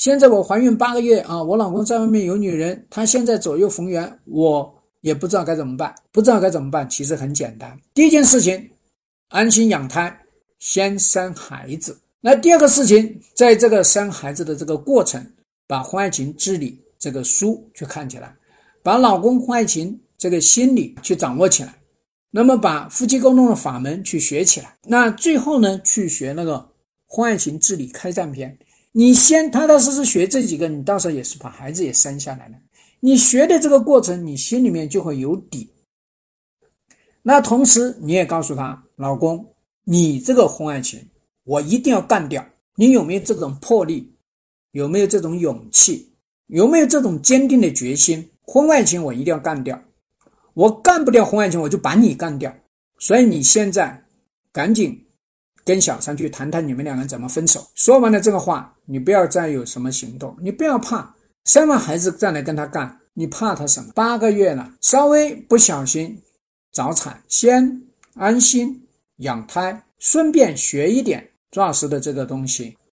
现在我怀孕八个月啊，我老公在外面有女人，他现在左右逢源，我也不知道该怎么办。不知道该怎么办，其实很简单。第一件事情，安心养胎，先生孩子。那第二个事情，在这个生孩子的这个过程，把婚外情治理这个书去看起来，把老公婚外情这个心理去掌握起来，那么把夫妻沟通的法门去学起来。那最后呢，去学那个婚外情治理开战篇。你先踏踏实实学这几个，你到时候也是把孩子也生下来了。你学的这个过程，你心里面就会有底。那同时你也告诉他，老公，你这个婚外情，我一定要干掉。你有没有这种魄力？有没有这种勇气？有没有这种坚定的决心？婚外情我一定要干掉。我干不掉婚外情，我就把你干掉。所以你现在赶紧。跟小三去谈谈你们两个人怎么分手。说完了这个话，你不要再有什么行动，你不要怕生完孩子再来跟他干，你怕他什么？八个月了，稍微不小心早产，先安心养胎，顺便学一点钻石的这个东西。